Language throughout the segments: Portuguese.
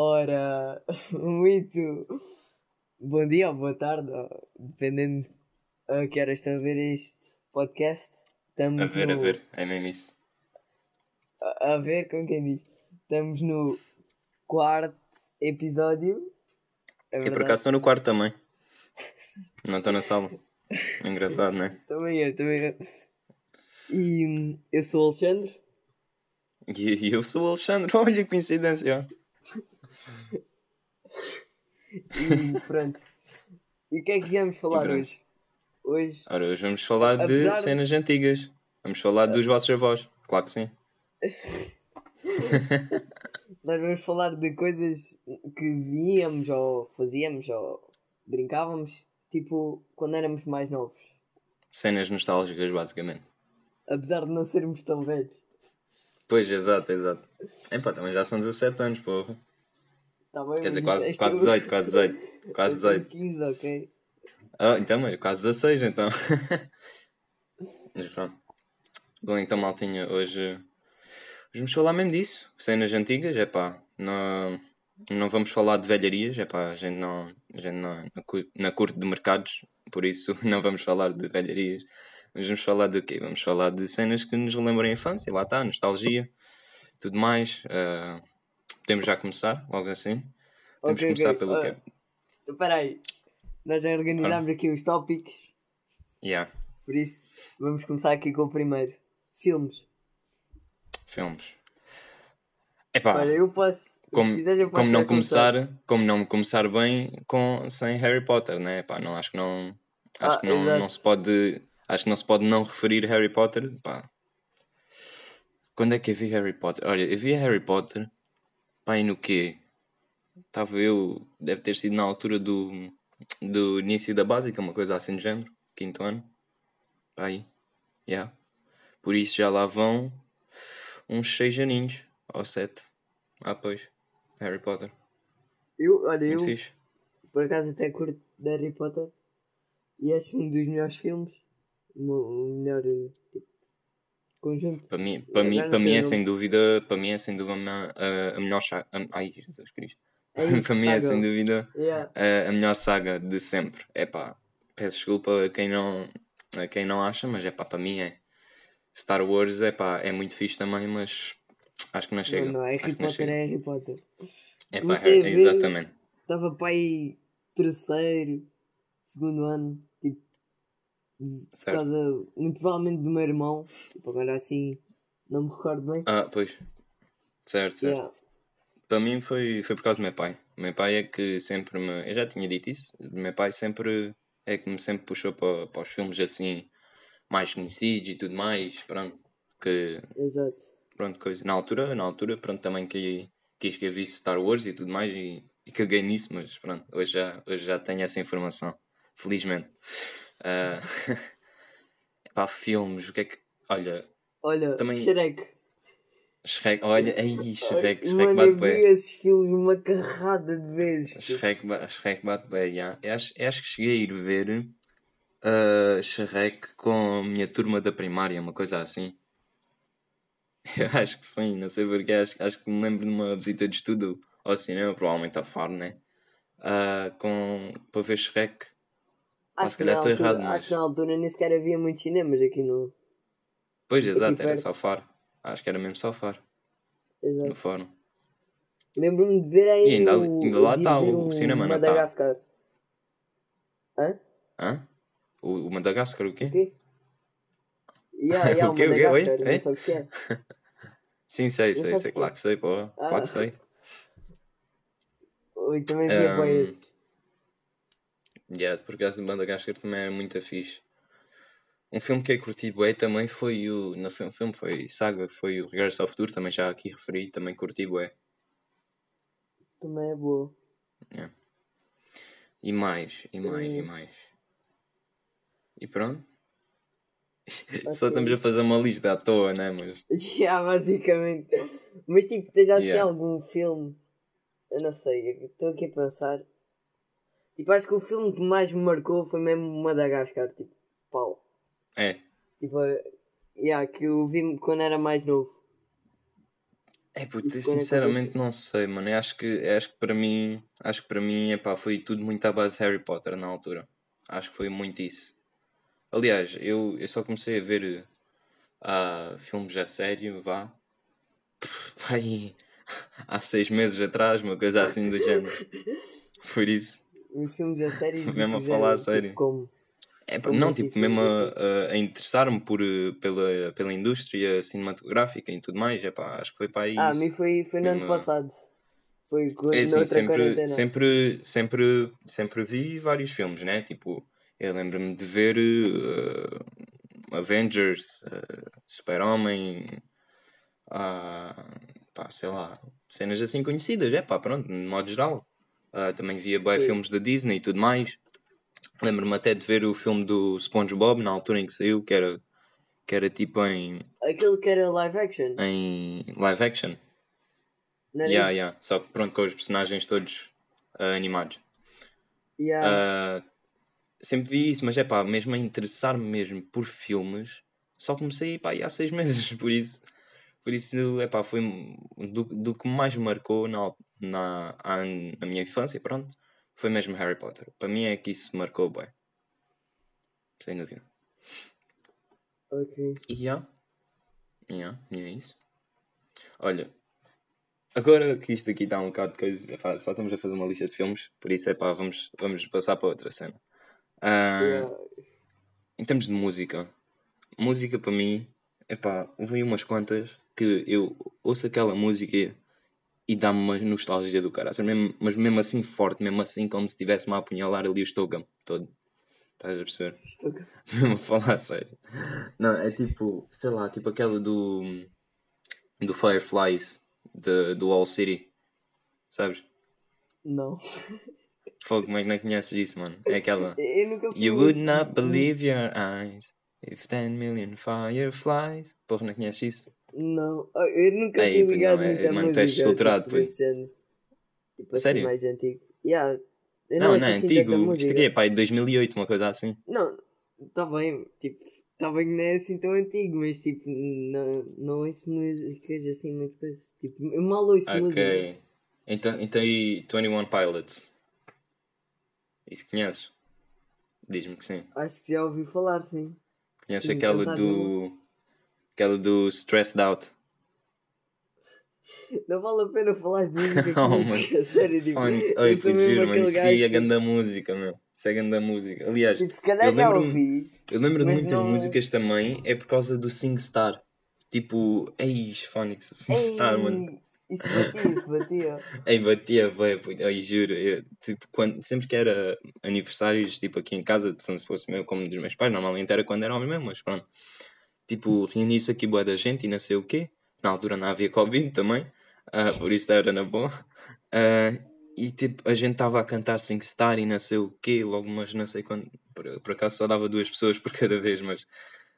Ora, muito bom dia ou boa tarde, ou dependendo a que horas estão a ver este podcast. Estamos A ver, a no- ver, é mesmo isso. a, a ver com quem diz. Estamos no quarto episódio. É E por acaso estou no quarto também. Não estou na sala. Engraçado, né? Também eu, também eu. E hum, eu sou o Alexandre. E eu sou o Alexandre, olha que coincidência. E pronto. E o que é que viemos falar hoje? Hoje Ora, hoje vamos falar Apesar de de- cenas antigas. Vamos falar dos vossos avós. Claro que sim. nós vamos falar de coisas que víamos ou fazíamos ou brincávamos, tipo, quando éramos mais novos. Cenas nostálgicas, basicamente. Apesar de não sermos tão velhos. Pois, exato, exato. Epá, também já são 17 anos, porra. Tá bem, Quer dizer, quase, quase tu- 18, quase 18. Quase eu tenho 18. 15, ok? Ah, então, mas quase 16, então. mas pronto. Bom, então, maltinha, hoje, hoje vamos falar mesmo disso. Cenas antigas, é pá. Não, não vamos falar de velharias, é pá. A gente não, a gente não, não curte de mercados, por isso não vamos falar de velharias. Mas vamos falar de quê? Vamos falar de cenas que nos lembram a infância, lá está, nostalgia, tudo mais. Ah, podemos já começar, logo assim. Vamos Ok, começar ok. pelo Ah, quê? Espera aí. Nós já organizámos aqui os tópicos, Yeah, por isso vamos começar aqui com o primeiro. Filmes. filmes. Epá. Olha, eu posso. como, quiseres, eu posso como não começar. começar, como não começar bem com sem Harry Potter, né? Pá, não acho que não acho Ah, que não, exato. não se pode acho que não se pode não referir Harry Potter, pá. Quando é que eu vi Harry Potter? Olha, eu vi Harry Potter, e no quê? Estava eu, deve ter sido na altura do do início da básica, uma coisa assim do género, quinto ano. Pá, aí. Yeah. Por isso já lá vão uns seis aninhos, ou sete. Ah, pois. Harry Potter. Eu, olha, Muito eu fixe. por acaso até curto de Harry Potter e acho um dos melhores filmes. O melhor conjunto. Para mim, para mim, para mim é sem dúvida, para mim é sem dúvida a, a, melhor saga. Ai, Jesus Cristo. É isso, para mim é saga. sem dúvida Yeah. a, a melhor saga de sempre. É pá, peço desculpa a quem não, a quem não acha, mas é pá, para mim é. Star Wars é pá, é muito fixe também, mas acho que não chega. Não, não, Harry que não Potter chega. é Harry Potter. É pá, é- exatamente. Estava para aí terceiro, segundo ano, Certo. causa, muito provavelmente do meu irmão, tipo, agora assim, não me recordo bem. Ah, pois. Certo, certo. Yeah. Para mim foi, foi por causa do meu pai. O meu pai é que sempre me. Eu já tinha dito isso. O meu pai sempre é que me sempre puxou para, para os filmes assim mais conhecidos e tudo mais. Pronto. Que, Exato. pronto, coisa. Na altura, na altura, pronto, também que, quis que eu visse Star Wars e tudo mais e, e caguei nisso, mas pronto, hoje já, hoje já tenho essa informação. Felizmente. Ah, pá, filmes, o que é que. Olha, Olha, Também- Shrek. Shrek, olha, aí, Shrek, Shrek Mano, bate eu bem. vi esses filmes uma carrada de vezes. Shrek, Shrek bate bem, já. Eu acho, eu acho que cheguei a ir ver uh, Shrek com a minha turma da primária, uma coisa assim. Eu acho que sim, não sei porquê, acho, acho que me lembro de uma visita de estudo ao cinema, provavelmente a Faro, né? Ah, com, para ver Shrek. Acho que, calhar na estou altura, errado, mas- acho que na altura nem sequer havia muitos cinemas aqui no. Pois, Aqui exato, era só Faro. Acho que era mesmo só Faro, Exato. no fórum. Lembro-me de ver aí. E ainda- o, ainda lá tá ver o um cinema, não tá? Madagascar. Hã? Hã? O, o Madagascar, o quê? O quê? Yeah, yeah, O quê, o quê? Oi? Não sabes o que é. Sim, sei, sei, sei, quê? claro que sei, pô. Claro Ah. que sei. Oi, também via Um, esses. Yeah, por acaso Madagascar também era muito fixe. Um filme que eu curti bué também foi o. No filme, filme foi Saga, foi o Regresso ao Futuro, também já aqui referi, também curti bué. Também é boa. E mais, e mais, e Hum. mais. E pronto. Só estamos é a fazer uma lista à toa, né? Mas. Yeah, basicamente. Mas tipo, tens assim Yeah. algum filme? Eu não sei, estou aqui a pensar. Tipo, acho que o filme que mais me marcou foi mesmo Madagascar. Tipo, pau. É. Tipo, yeah, que eu vi quando era mais novo. É, puto, eu sinceramente não sei, mano. Eu acho que, acho que para mim, acho que para mim, epá, foi tudo muito à base de Harry Potter na altura. Acho que foi muito isso. Aliás, eu, eu só comecei a ver ah, filmes a sério, vá. Pai, há seis meses atrás, uma coisa assim do género. Por isso, Os filmes a série. tipo, Mesmo a já, falar a tipo, sério. Como? é, Como não, assim, tipo, mesmo a a, interessar-me por, eh, pela, pela indústria cinematográfica e tudo mais, é pá, acho que foi para aí Ah, a isso. mim foi, foi no ano passado. Foi quando, É noutra sempre, quarentena. sempre, sempre, sempre vi vários filmes, né? Tipo, eu lembro-me de ver eh, Avengers, eh, Super-Homem, pá, sei lá, cenas assim conhecidas, é pá, pronto, de modo geral. Ah, também via Sim. filmes da Disney e tudo mais. Lembro-me até de ver o filme do SpongeBob na altura em que saiu, que era, que era tipo em, Aquele que era live action. em live action. Não era Yeah, isso? yeah. Só que pronto, com os personagens todos ah, animados. Yeah. Ah, sempre vi isso, mas é pá, mesmo a interessar-me mesmo por filmes, só comecei pá, há seis meses, por isso, por isso é pá, foi do, do que mais me marcou na, na, na minha infância, pronto, foi mesmo Harry Potter. Para mim é que isso marcou bem, sem dúvida. Ok. E já, yeah, é isso. Olha, agora que isto aqui está um bocado de coisa, epá, só estamos a fazer uma lista de filmes, por isso é pá, vamos, vamos passar para outra cena. Ah, Yeah. Em termos de música, música para mim, epá, houve aí umas quantas que eu ouço aquela música e dá-me uma nostalgia do cara, mesmo, mas mesmo assim forte, mesmo assim como se estivesse-me a apunhalar ali o estômago todo. Estás a perceber? Mesmo a falar sério. Não, é tipo, sei lá, tipo aquela do do Fireflies, de, do All City, sabes? Não. Fogo, que não conheces isso, mano? É aquela. Eu nunca fui. You would not believe your eyes if 10 million fireflies. Porra, não conheces isso? Não. Ah, Eu nunca Ei, fui ligado não, é- muito à mano, tu és música. tipo, género. Tipo assim, Sério? mais antigo. Yeah. Eu Não, ouço não, é assim antigo. Isto música. aqui é pai de 2008, uma coisa assim. Não, tá bem, tipo, tá bem que não é assim tão antigo, mas tipo, não, não ouço músicas assim muito coisa. Tipo, eu mal ouço música. Ok. Então, então e 21 Pilots? Isso conheces? Diz-me que sim. Acho que já ouvi falar, sim. Conheces aquela do. Aquela do Stressed Out. Não vale a pena falar de música Oh, mano. a sério, eu Oi, juro, mano. Isso aí é grande música, meu. Isso é grande música. Aliás, Tipo, se calhar eu já ouvi. Eu lembro de muitas não- músicas também, é por causa do SingStar. Tipo, ei, Phonics, SingStar, mano. Isso batia, isso batia. Ei, batia, vai, ei, juro. Eu, tipo, quando, sempre que era aniversários, tipo, aqui em casa, tanto se fosse meu como dos meus pais, normalmente era quando era homem mesmo, mas pronto. Tipo, reuni-se aqui boa da gente e não sei o quê. Na altura não havia Covid também, ah, por isso era na boa. Ah, e tipo, a gente estava a cantar SingStar e não sei o quê, logo, mas não sei quando. Por, por acaso só dava duas pessoas por cada vez, mas.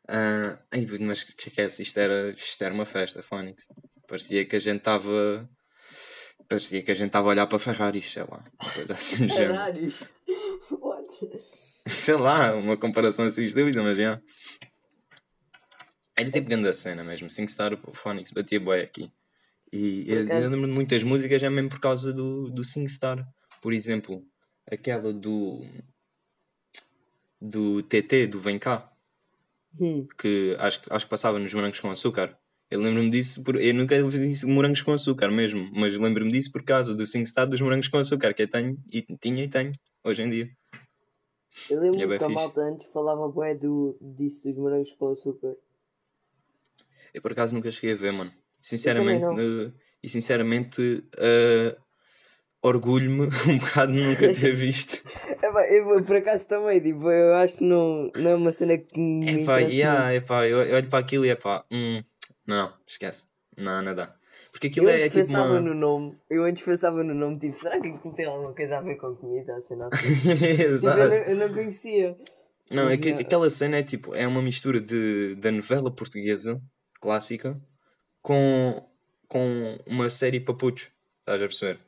ah, ei, mas que esquece, isto era, isto era uma festa, Phonics. Parecia que a gente estava. Parecia que a gente estava a olhar para Ferraris, sei lá. Coisa assim. Ferraris. What? Sei lá, uma comparação assim estúpida, mas já. Era tipo grande cena mesmo. SingStar, Phonics batia boy aqui. E eu, eu lembro de muitas músicas é mesmo por causa do, do SingStar. Por exemplo, aquela do. do TT, do Vem Cá, Hum, que acho, que- acho que passava nos morangos com açúcar. Eu lembro-me disso, por, eu nunca de morangos com açúcar mesmo, mas lembro-me disso por causa do SingStar dos morangos com açúcar, que eu tenho, e tinha e tenho, hoje em dia. Eu lembro E é que a malta antes falava bué do, disso dos morangos com açúcar. Eu por acaso nunca cheguei a ver, mano. Sinceramente, eh, e sinceramente, eh, orgulho-me um bocado de nunca ter visto. É pá, eu por acaso também, tipo, eu acho que não, não é uma cena que me Epá, interessa yeah, muito. epá, eu eu olho para aquilo e epá, hum, não, não, esquece. Não, não dá. Porque Eu aquilo é, antes é tipo pensava uma. no nome, eu antes pensava no nome, tipo, será que aquilo tem alguma coisa a ver com comida, assim? tipo, Exato. eu, não, eu não conhecia. Não, é Mas, aquela cena é tipo, é uma mistura de, da novela portuguesa clássica com, com uma série papuchos, estás a perceber?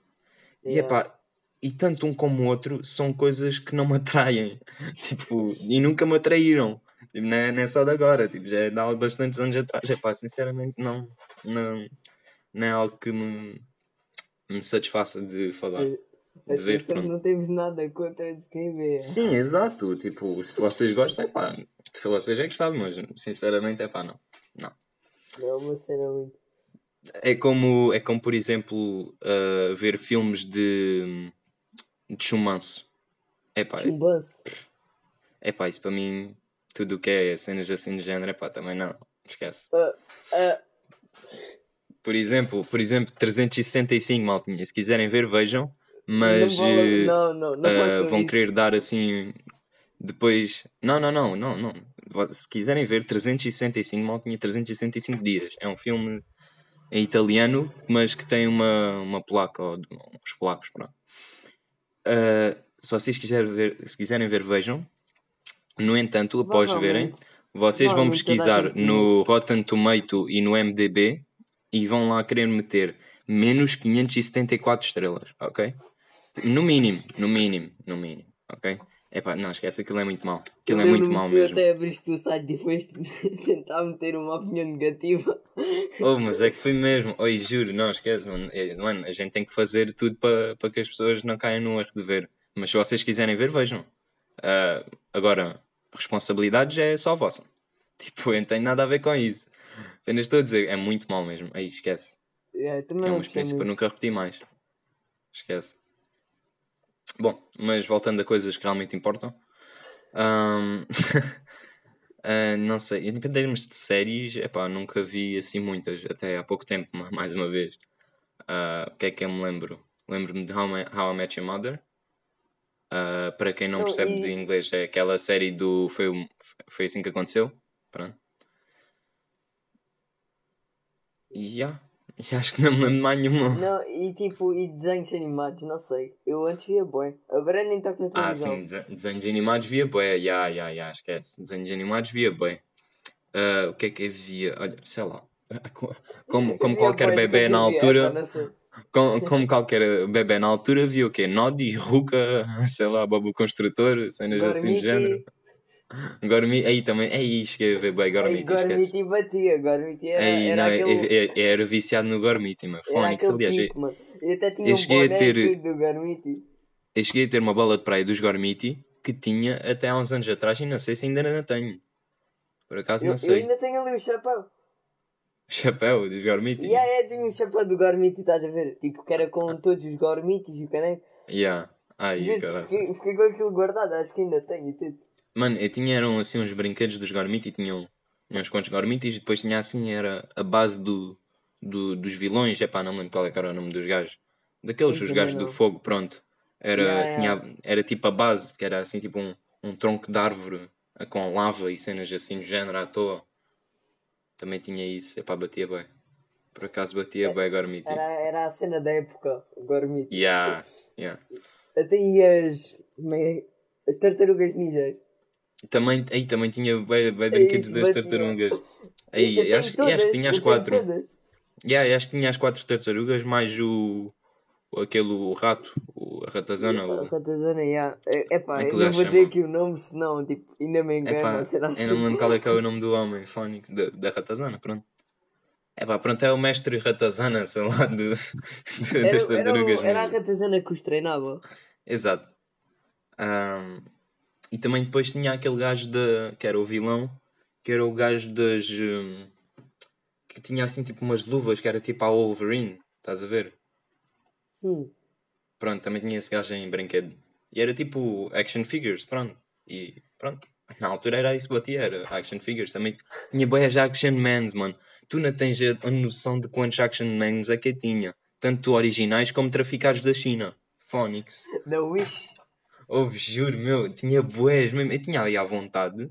E Yeah. epá, e tanto um como o outro são coisas que não me atraem, tipo, e nunca me atraíram. Tipo, não, é, não é só de agora, tipo, já é de há bastantes anos atrás. Epá, sinceramente, não, não, não é algo que me, me satisfaça de falar. De ver, Atenção, pronto. não temos nada contra de quem vê. Sim, exato. Tipo, se vocês gostam, é pá, vocês é que sabem, mas sinceramente é pá, não. É uma cena muito. É como, é como por exemplo, uh, ver filmes de, de chumanço. É pá, Chumbanço. é pá, isso para mim, tudo o que é cenas assim de género, é pá, também não. Esquece. Ah, ah, Por exemplo, por exemplo, 365 maltinha. Se quiserem ver, vejam. Mas não, vale- eh, não, não, não Uh, façam vão isso. querer dar assim depois. Não, não, não, não, não. Se quiserem ver 365, mal tinha 365 dias. É um filme em italiano, mas que tem uma, uma placa, ou uns polacos, pronto. Uh, se vocês quiserem ver, se quiserem ver, vejam. No entanto, após verem, vocês vão pesquisar no Rotten Tomato e no MDB e vão lá querer meter menos 574 estrelas, ok? No mínimo, no mínimo, no mínimo, ok? Epá, não, esquece, aquilo é muito mau. Aquilo é muito mau mesmo. até abriste o site e foste tentar meter uma opinião negativa. Oh, mas é que foi mesmo. Oi, juro, não, esquece, mano. É, mano, a gente tem que fazer tudo para que as pessoas não caiam no erro de ver. Mas se vocês quiserem ver, vejam. Ah, agora, responsabilidade já é só vossa. Tipo, eu não tenho nada a ver com isso. Apenas estou a dizer, é muito mau mesmo. Aí, esquece. É, É uma experiência para nunca repetir mais. Esquece. Bom, mas voltando a coisas que realmente importam. ahm, ah, não sei, em termos de séries, epá, nunca vi assim muitas, até há pouco tempo, ma- mais uma vez. Ah, o que é que eu me lembro? Lembro-me de How, I- How I Met Your Mother. Ah, para quem não Não, percebe e- de inglês, é aquela série do. Foi, um- foi assim que aconteceu. Pronto. Já. E acho que não me lembro mais nenhuma. Não, e tipo, e desenhos animados, não sei. Eu antes via boi. Agora nem toco na Ah, televisão. sim, dese- desenhos animados via bué, ya, ya, ya, esquece. Desenhos animados via bué. Ah, o que é que havia? Olha, sei lá. Como, como Via qualquer bué bebê na altura, como, como qualquer bebê na altura, via o quê? Nodi, Ruka, sei lá, Bobo Construtor, cenas assim de Gormiti. género. Gormi, aí também, aí ver bem Gormiti, esquece. Gormiti batia, Gormiti era, Aí, era não, aquele, eu, eu- eu era viciado no Gormiti, mano. era Fónix, aliás, eu, pico, mano. Eu até tinha eu um ter- do Gormiti. eu cheguei a ter uma bola de praia dos Gormiti que tinha até há uns anos atrás e não sei se ainda não tenho. Por acaso Eu, não eu sei. ainda tenho ali o chapéu. Chapéu dos Gormiti? Aí eu tinha um chapéu do Gormiti, estás a ver? Tipo, que era com todos os Gormitis e o caneco. Yeah. Ai, caralho. fiquei, fiquei com aquilo guardado, acho que ainda tenho tudo. Mano, eu tinha eram assim uns brinquedos dos Gormiti, tinham tinha uns quantos Gormitis e depois tinha assim, era a base do, do, dos vilões, é pá, não me lembro qual é que era o nome dos gajos. Daqueles, Eu os também gajos do não. fogo, pronto. Era, Yeah, tinha, era tipo a base, que era assim tipo um, um tronco de árvore com lava e cenas assim do género à toa. Também tinha isso, é pá, batia bem. Por acaso batia bem Gormiti. Era, era a cena da época, o Gormiti. Yeah, yeah. Até e as. como é- As tartarugas ninjas. Também, aí também tinha bem, bem É brinquedos das tartarugas. Aí, acho, e acho que tinha as quatro. todas. Yeah, acho que tinha as quatro tartarugas, mais o, aquele o rato, o, a ratazana. A O, ratazana, já. É pá, Como é eu não vou dizer aqui o nome, senão tipo, ainda me engano. epá, será assim. eu não me lembro qual é que é o nome do homem, Fónix, da, da ratazana, pronto. Epá, pronto, é o mestre ratazana, sei lá, do, do- Era, das era, tartarugas. era a ninja. ratazana que os treinava. Exato. Ahm, e também depois tinha aquele gajo da, que era o vilão, que era o gajo das. hum, que tinha assim tipo umas luvas, que era tipo a Wolverine, estás a ver? Hum. Pronto, também tinha esse gajo em brinquedo. E era tipo action figures, pronto. E pronto. Na altura era isso que batia, era action figures. Também tinha boas action mans, mano. Tu não tens a noção de quantos action mans é que eu tinha. Tanto originais como traficados da China. Phonics. Da Wish. Ouve, juro, meu, tinha boés mesmo. Eu tinha aí à vontade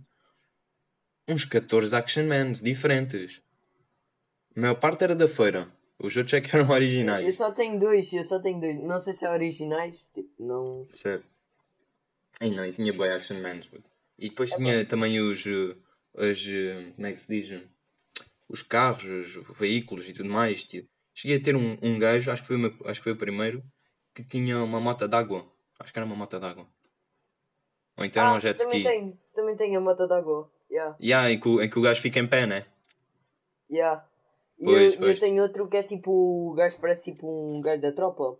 uns 14 action mans diferentes. A maior parte era da feira. Os outros é que eram Eu originais. só tenho dois, eu só tenho dois. Não sei se é originais. Tipo, não. Certo. Ai não, e tinha boy action mans. E depois tinha também os. eh, Os. eh, Como é que se diz? Os carros, os veículos e tudo mais. Tipo. Cheguei a ter um, um gajo, acho que, foi meu- acho que foi o primeiro, que tinha uma moto d'água. Acho que era uma moto d'água. Ou então era um jet Ah, também ski. tenho, também tenho a moto d'água. Yeah, Yeah, em, que, o- em que o gajo fica em pé, né? yeah. E Pois, eu, pois. eu tenho outro que é tipo. O gajo parece tipo um gajo da tropa.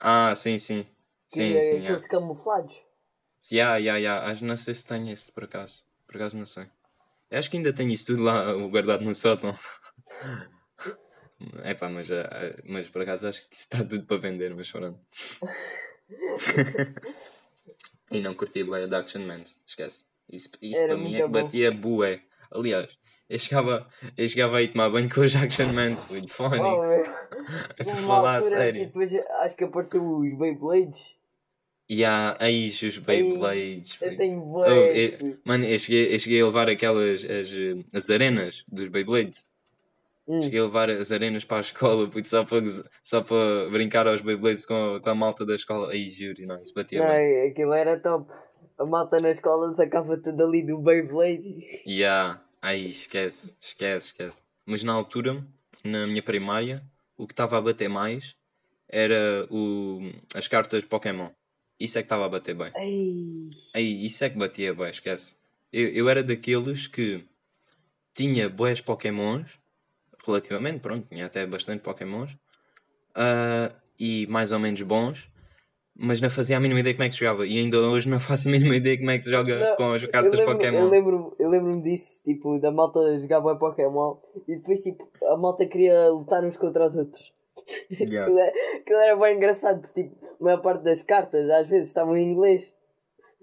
Ah, sim, sim. Que Sim, é sim, aqueles yeah. camuflados. Yeah, yeah, yeah. Acho, não sei se tenho esse por acaso. Por acaso não sei. Eu acho que ainda tenho isso tudo lá guardado no sótão. É pá, mas, ah, ah, mas por acaso acho que isso está tudo para vender, mas pronto. e não curti bué de Action Man, esquece. Isso, isso para mim é que bom. batia bué. Aliás, eu chegava, eu chegava aí tomar banho com os Action Mans, foi de Oh, Phonics. Estou a Uma falar a sério. depois acho que apareceu os Beyblades. E há aí os Beyblades. Eu tenho boas. Mano, eu cheguei, eu cheguei a levar aquelas as, eh, as arenas dos Beyblades. Hum. Cheguei a levar as arenas para a escola puto, só, para, só para brincar aos Beyblades com a, com a malta da escola. Aí juro, não, isso batia Não, bem. aquilo era top. A malta na escola sacava tudo ali do Beyblade. Há, aí esquece, esquece, esquece. Mas na altura, na minha primária, o que estava a bater mais era o, as cartas Pokémon. Isso é que estava a bater bem. Ei. Aí, isso é que batia bem, esquece. Eu, eu era daqueles que tinha boas Pokémons, relativamente, pronto, tinha até bastante Pokémons, ah, e mais ou menos bons, mas não fazia a mínima ideia como é que se jogava. E ainda hoje não faço a mínima ideia como é que se joga Não, com as Eu cartas lembro, Pokémon. eu lembro, eu lembro-me disso, tipo, da malta jogar bem Pokémon e depois tipo, a malta queria lutar uns contra os outros. Yeah. Aquilo, aquilo era bem engraçado, porque tipo, a maior parte das cartas às vezes estavam em inglês.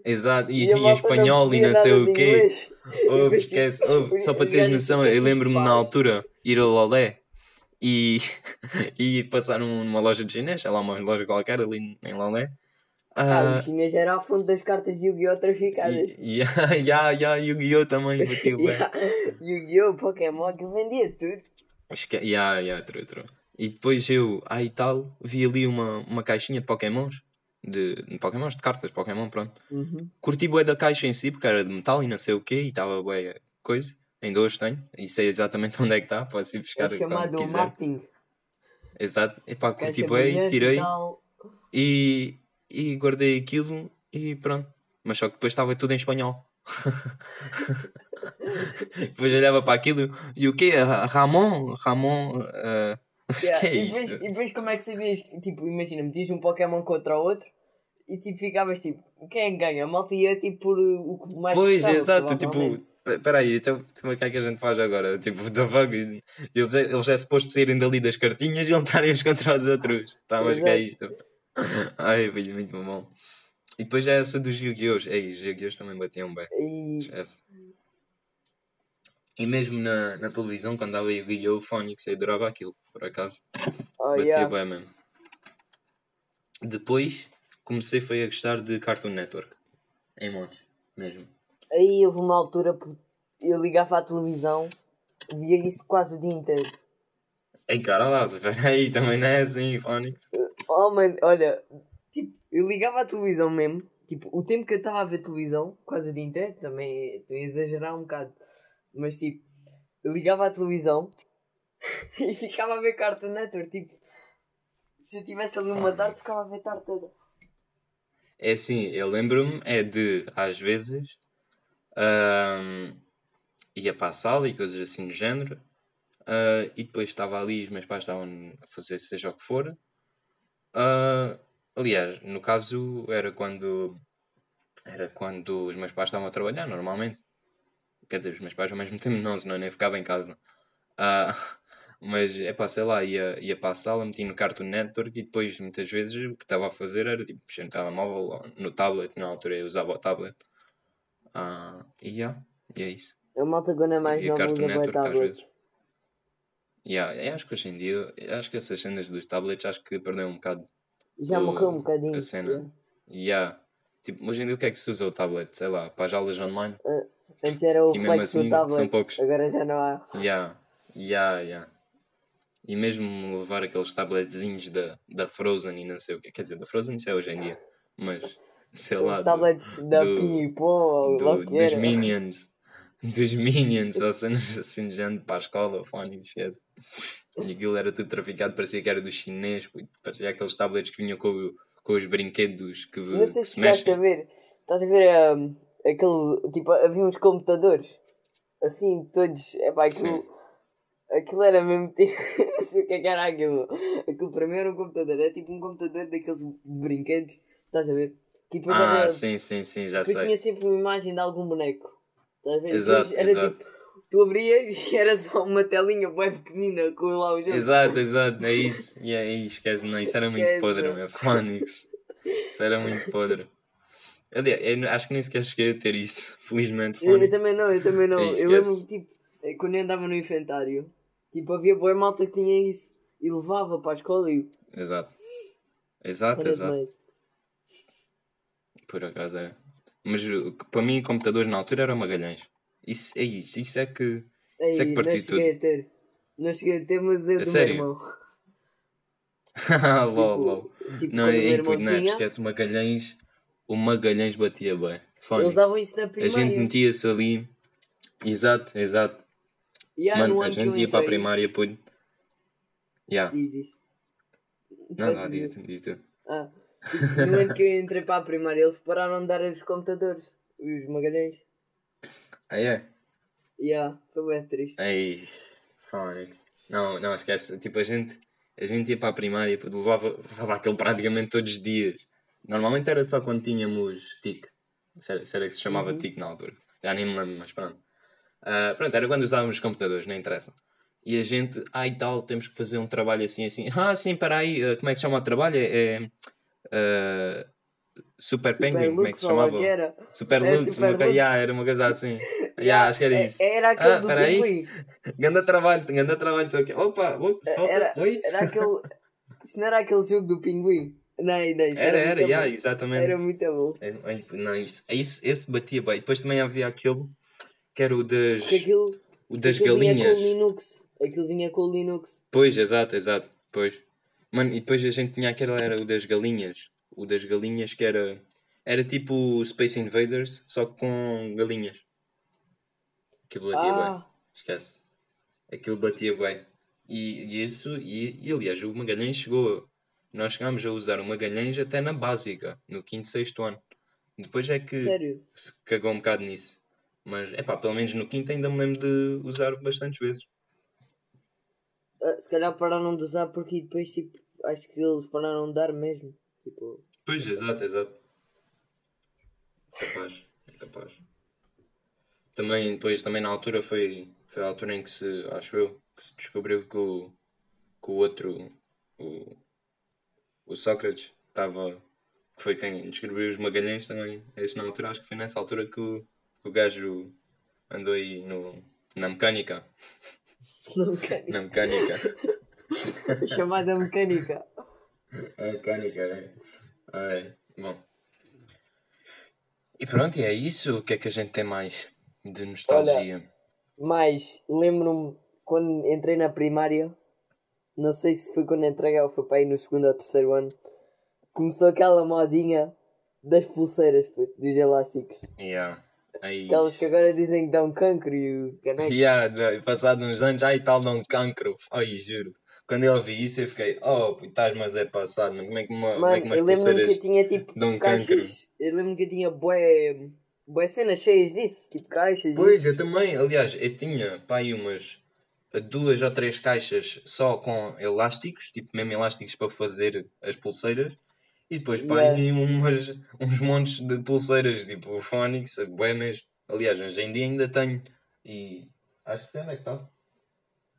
Exato, e, e não espanhol e não sei o quê. E Ouve, tipo, esquece. Ouve, os- só para teres noção, "O que é que eu lembro-me na faz?" altura ir ao Lolé e, e passar num- numa loja de chinês, sei lá, uma loja qualquer ali em Lolé. Ah, Ah, o chinês era a fonte das cartas de Yu-Gi-Oh! traficadas. e ya, ya, ya, Yu-Gi-Oh! também batia bem. Yeah. Yu-Gi-Oh! Pokémon, aquilo vendia tudo. Esque- Ya, ya, true, true. E depois eu, aí tal, vi ali uma, uma caixinha de Pokémons, de, de Pokémons, de cartas Pokémon, pronto. Uhum. Curti bué da caixa em si, porque era de metal e não sei o quê, e estava bué coisa. Ainda hoje tenho, e sei exatamente onde é que está, posso ir buscar É chamado quiser. marketing. Exato, e pá, curti bué, tirei e, e guardei aquilo e pronto. Mas só que depois estava tudo em espanhol. depois olhava para aquilo e o quê? Ra- Ramon? Ramon? eh, que Yeah, é e, depois, isto? e depois como é que sabias? Tipo, imagina, metias um Pokémon contra o outro e tipo ficavas tipo, quem é ganha? A malta ia tipo por uh, o que mais Pois, gostava, exato, tipo, peraí, então então o que é que a gente faz agora? Tipo, the fuck? Eles, é- eles é suposto saírem dali das cartinhas e lutarem uns contra os outros. Tá, mas que é isto? Ai, filho, muito bom. E depois é essa dos Yu-Gi-Oh! Ei, os Yu-Gi-Oh! também batiam bem. E Esquece. E mesmo na, na televisão, quando dava Yu-Gi-Oh! Phonics, eu adorava aquilo, por acaso. oh, Batia yeah. bem mesmo. Depois comecei foi a gostar de Cartoon Network. Em montes, mesmo. aí houve uma altura que eu ligava à televisão, via isso quase o dia inteiro. Ei, cara, Lázaro, peraí, também não é assim, Phonics. Oh mano, olha, tipo, eu ligava à televisão mesmo, tipo, o tempo que eu estava a ver televisão, quase o dia inteiro, também estou a exagerar um bocado, mas tipo, eu ligava à televisão e ficava a ver Cartoon Network, tipo, se eu tivesse ali uma tarde, ficava a ver tarde toda. É assim, eu lembro-me, é de, às vezes, ahm, ia para a sala e coisas assim do género, ah, e depois estava ali, os meus pais estavam a fazer seja o que for. Ah, aliás, no caso, era quando, era quando os meus pais estavam a trabalhar, normalmente. Quer dizer, os meus pais ao mesmo tempo não, senão eu nem ficava em casa. Ah, mas, é pá, sei lá, ia, ia para a sala, metia no Cartoon Network e depois, muitas vezes, o que estava a fazer era, tipo, mexer no telemóvel, ou no tablet, na altura eu usava o tablet. Ah, e, yeah, e é isso. A malta é mais via nova Cartoon Network às tablet. vezes. Yeah, eu acho que hoje em dia, acho que essas cenas dos tablets, acho que perdeu um bocado Já o- morreu um bocadinho. a cena. yeah. Yeah. Tipo, hoje em dia o que é que se usa o tablet? Sei lá, para as aulas online? Antes era o E flex assim, do tablet, são poucos. agora já não há. Yeah, yeah, yeah. E mesmo levar aqueles tabletzinhos da, da Frozen e não sei o que. Quer dizer, da Frozen isso é hoje em dia. Mas, sei lá, Os do- tablets da do- o do, que dos. Minions. Dos Minions, ou cenas assim de género para a escola, fone, esquece. E aquilo era tudo traficado, parecia que era do chinês, parecia aqueles tablets que vinham com, com os brinquedos que, Não sei que se se chegaste a mexem. ver. Estás a ver um, aquele. Tipo, havia uns computadores. Assim, todos. É pá, aquilo. Aquilo era mesmo tipo. não sei o que é que era aquilo. Aquilo para mim era um computador. Era tipo um computador daqueles brinquedos. Estás a ver? Que depois Ah, era- sim, sim, sim, já depois sei. tinha sempre uma imagem de algum boneco. Estás a ver? Exato, Era exato. tipo. Tu abrias e era só uma telinha bem pequenina com lá o jogo. Exato, exato, é isso. E aí, esquece, não, isso era muito podre, meu. Phonics. Isso era muito podre. Aliás, eu acho que nem sequer cheguei a ter isso, felizmente. Eu, eu também não, eu também não. Eu lembro tipo, eh, quando eu andava no infantário, tipo, havia boa malta que tinha isso e levava para a escola e Exato. Exato, era exato. demais. Por acaso era. Mas para mim, computadores na altura era o Magalhães. Isso é isso, isso é que. Isso é que Ei, partiu não cheguei a ter. Não cheguei a ter, mas eu do sério? meu irmão. lol, Tipo, lol. Tipo, Não, é input, não, tinha, esquece o Magalhães. O Magalhães batia bem. eles usavam isso na A primária. gente metia-se ali. Exato, exato. Há Mano, no a gente ia para a primária, pude. Yeah. Diz, diz. Não, não, diz, diz tu. Ah, tipo, no ano que eu entrei para a primária, eles pararam de dar os computadores, os magalhães. Ah, é? Yeah, foi bem triste. Ei. Não, não, esquece. Tipo, a gente, a gente ia para a primária e levava, levava aquele praticamente todos os dias. Normalmente era só quando tínhamos TIC. Se era, se era que se chamava Uhum. TIC na altura. Já nem me lembro, mas pronto. Ah, pronto, era quando usávamos os computadores, não interessa. E a gente, ai tal, temos que fazer um trabalho assim, assim. Ah, sim, para aí, ah, como é que se chama o trabalho? É. é, ah, Super, Penguin, como é que se Lux, chamava? que era. Super É, Lux, Super uma, Lux. yeah, era uma coisa assim. yeah, acho que era É- isso. Era aquele Ah, do pinguim. Ganda trabalho, ganda trabalho, aqui. Opa, opa, solta. Era, Oi? era aquele. Isso não era aquele jogo do pinguim? Não, não, isso Era, era, muito yeah, exatamente. Era muito bom. É, Não, isso, esse, esse batia bem. Depois também havia aquele que era o das, Porque aquilo, o das aquilo vinha com o galinhas. Linux. Aquilo vinha com o Linux. Pois, exato, exato. Pois. Mano, e depois a gente tinha aquele, era o das galinhas. O das galinhas que era. Era tipo Space Invaders, só que com galinhas. Aquilo batia bem. Ah, Esquece. Aquilo batia bem. E, e isso, e, e aliás, o Magalhães chegou. Nós chegámos a usar o Magalhães até na básica, no quinto, sexto ano. Depois é que sério. se cagou um bocado nisso. Mas, é pá, pelo menos no quinto ainda me lembro de usar bastantes vezes. Ah, se calhar pararam de usar porque depois, tipo, acho que eles pararam de dar mesmo. Tipo, Pois, exato, exato. Capaz, é capaz. Também, depois, também na altura foi, foi a altura em que se, acho eu, que se descobriu que o, que o outro, o, o Sócrates, estava, que foi quem descobriu os Magalhães também. Esse na altura, acho que foi nessa altura que o, que o gajo andou aí no, na mecânica. na mecânica. Na mecânica. Chamada mecânica. A mecânica, é. Ai, bom. E pronto, e é isso. O que é que a gente tem mais de nostalgia? Mas lembro-me quando entrei na primária, não sei se foi quando foi para aí no segundo ou terceiro ano, começou aquela modinha das pulseiras, puto, dos elásticos. Yeah. Aí. Aquelas que agora dizem que dão cancro e o caneco. Yeah, passado uns anos, ai tal, não cancro. Ai, juro. Quando eu ouvi isso, eu fiquei, oh, estás, mas é passado, como é que, uma, como é que Mano, umas eu lembro-me que eu tinha tipo dão caixas. Eu lembro que eu tinha bué, bué cenas cheias disso, tipo caixas. Pois, disso. eu também. Aliás, eu tinha pá, aí umas duas ou três caixas só com elásticos, tipo mesmo elásticos para fazer as pulseiras. E depois pá, Yeah. aí umas, uns montes de pulseiras, tipo Phonics, bué mesmo. Aliás, hoje em dia ainda tenho. E acho que sei onde é que está.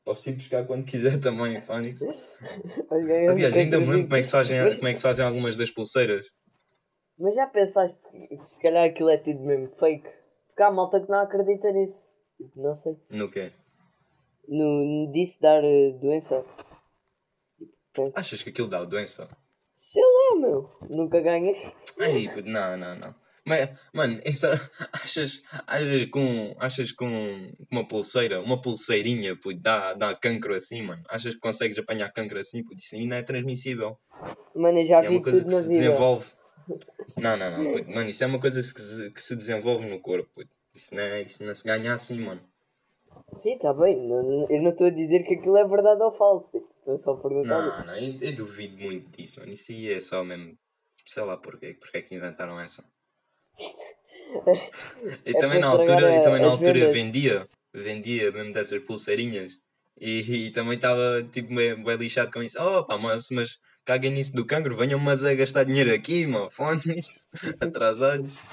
Posso ir buscar quando quiser também, Phonics. Olha, eu Aliás, ainda me lembro como é, que se fazem, como é que se fazem algumas das pulseiras. Mas já pensaste que se calhar aquilo é tudo mesmo fake? Porque há malta que não acredita nisso. Tipo, Não sei. No quê? No, no disso dar eh, doença. Tipo, Achas que aquilo dá doença? Meu. Nunca ganhei. Puto, não, não, não. Mas, mano, essa, achas, achas com, achas com uma pulseira, uma pulseirinha, puto, dá, dá cancro assim, mano? Achas que consegues apanhar cancro assim, puto? Isso aí não é transmissível. Mano, eu já é vi uma coisa que se vida. desenvolve. Não, não, não, puto. Mano, isso é uma coisa que se, que se desenvolve no corpo, puto. Isso não, é, isso não se ganha assim, mano. Sim, tá bem. Não- Eu não estou a dizer que aquilo é verdade ou falso. tipo, Estou só a perguntar. Não, não, eu, eu duvido muito disso, mano. Isso aí é só mesmo. Sei lá porquê, porque é que inventaram essa. E É também na altura, estragar e também na altura vendas. vendia, vendia mesmo dessas pulseirinhas. E, e também estava tipo meio, bem lixado com isso. Oh pá, mas, mas caguem nisso do cancro, venham mas a gastar dinheiro aqui, mano, fones, atrasados.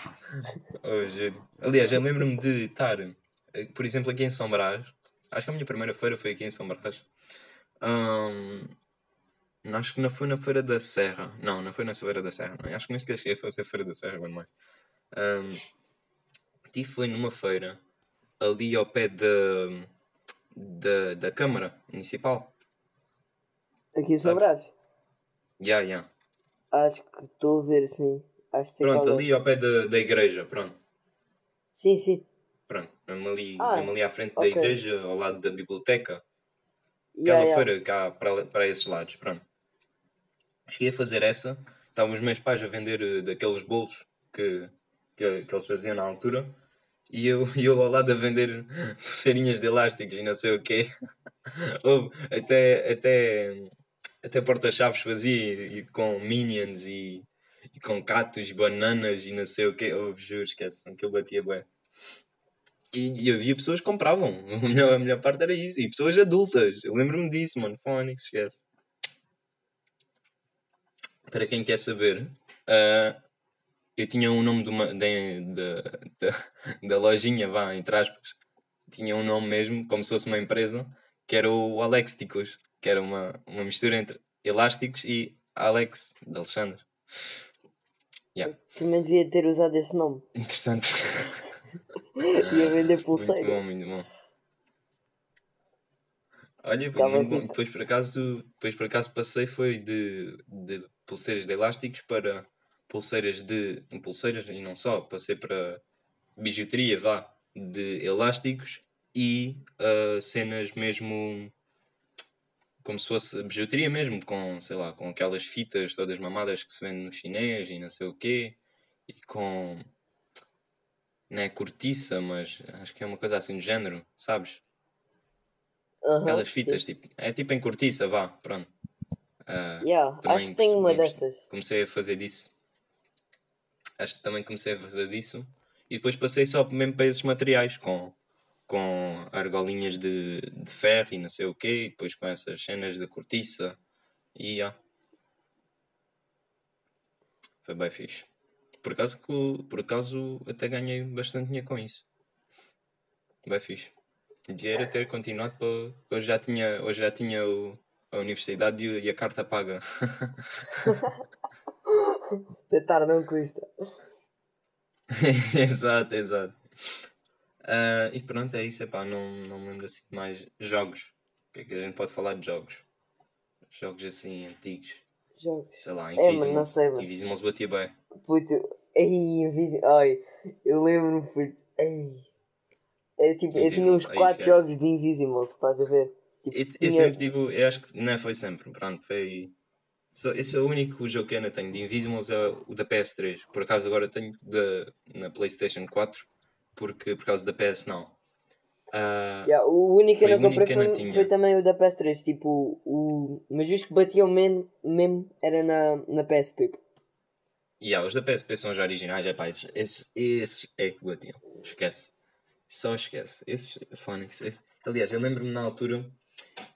Oh, juro. Aliás, eu lembro-me de estar, por exemplo, aqui em São Brás. Acho que a minha primeira feira foi aqui em São Brás. Ahm, acho que não foi na Feira da Serra. Não, não foi na Feira da Serra. Não. Acho que nem sequer cheguei a Feira da Serra, mano. mais. Ahm, tive foi numa feira ali ao pé da, da, da Câmara Municipal. Aqui em São? Brás. Ya, ya. Acho que estou a ver, sim. Acho que Pronto, é. ali ao pé da, da igreja, pronto. Sim, sim. Pronto, mesmo ali, Ah, mesmo ali à frente da ok. igreja, ao lado da biblioteca. Yeah, Aquela yeah. feira cá para, para esses lados, pronto. Cheguei a fazer essa. Estavam os meus pais a vender eh, daqueles bolos que, que, que eles faziam na altura. E eu, eu ao lado a vender pulseirinhas de elásticos e não sei o quê. Até, até, até porta-chaves fazia e, e com minions e, e com catos, bananas e não sei o quê. Houve, juro, esquece-me, que eu batia bem. E, e havia pessoas que compravam. A melhor, a melhor parte era isso. E pessoas adultas. Eu lembro-me disso, mano. Fónix, esquece. Para quem quer saber, ah, eu tinha um nome de uma, da, da, da, da lojinha, vá, entre aspas. Tinha um nome mesmo, como se fosse uma empresa, que era o Alexticos, que era uma, uma mistura entre elásticos e Alex, de Alexandre. Yeah. Também devia ter usado esse nome. Interessante. Ia vender Muito bom, muito bom. Olha, muito bom. rico. Depois por acaso, depois por acaso passei foi de, de pulseiras de elásticos para pulseiras de pulseiras e não só, passei para bijuteria, vá, de elásticos e ah, cenas mesmo como se fosse bijuteria mesmo, com, sei lá, com aquelas fitas todas mamadas que se vende no chinês e não sei o quê, e com não é cortiça, mas acho que é uma coisa assim do género, sabes? Aham, Aquelas sim. fitas, tipo, é tipo em cortiça, vá, pronto. Ah, Yeah, acho que tenho uma dessas. comecei a fazer disso. Acho que também comecei a fazer disso. E depois passei só mesmo para esses materiais, com, com argolinhas de, de ferro e não sei o quê, e depois com essas cenas de cortiça. E já. Foi bem fixe. Por acaso, por acaso até ganhei bastante dinheiro com isso. Bem fixe. Devia ter continuado para. Hoje já tinha, hoje já tinha o, a universidade e, a carta paga. Tentar não custa. exato, exato. Ah, e pronto, é isso. Epá, não, não me lembro assim de mais jogos. O que é que a gente pode falar de jogos? Jogos assim antigos. Jogos. Sei lá, É, mas Invisible. não sei, mas. Invisible batia bem. Puto, ei, invisível. Ai, eu lembro-me, puto. Ei. É, tipo, eu tinha uns Invisibles, ai, 4 esquece. jogos de Invisible, estás a ver. Tipo, Eu, eu tinha- sempre tive. Eu acho que não foi sempre. Pronto, foi. Só, esse é o único jogo que eu ainda tenho de Invisibles é o da PS3. Por acaso agora tenho da, na PlayStation 4 porque, por causa da PS não. Ah, Yeah, o único que Foi eu não comprei eu foi, tinha. foi também o da PS3. Tipo, o. Mas os que batiam mesmo, mesmo era na, na PSP. Yeah, os da PSP são os originais, é pá, esses, esses, esses é que batiam. Esquece. Só esquece. Esses, Phonics, esses. Aliás, eu lembro-me na altura,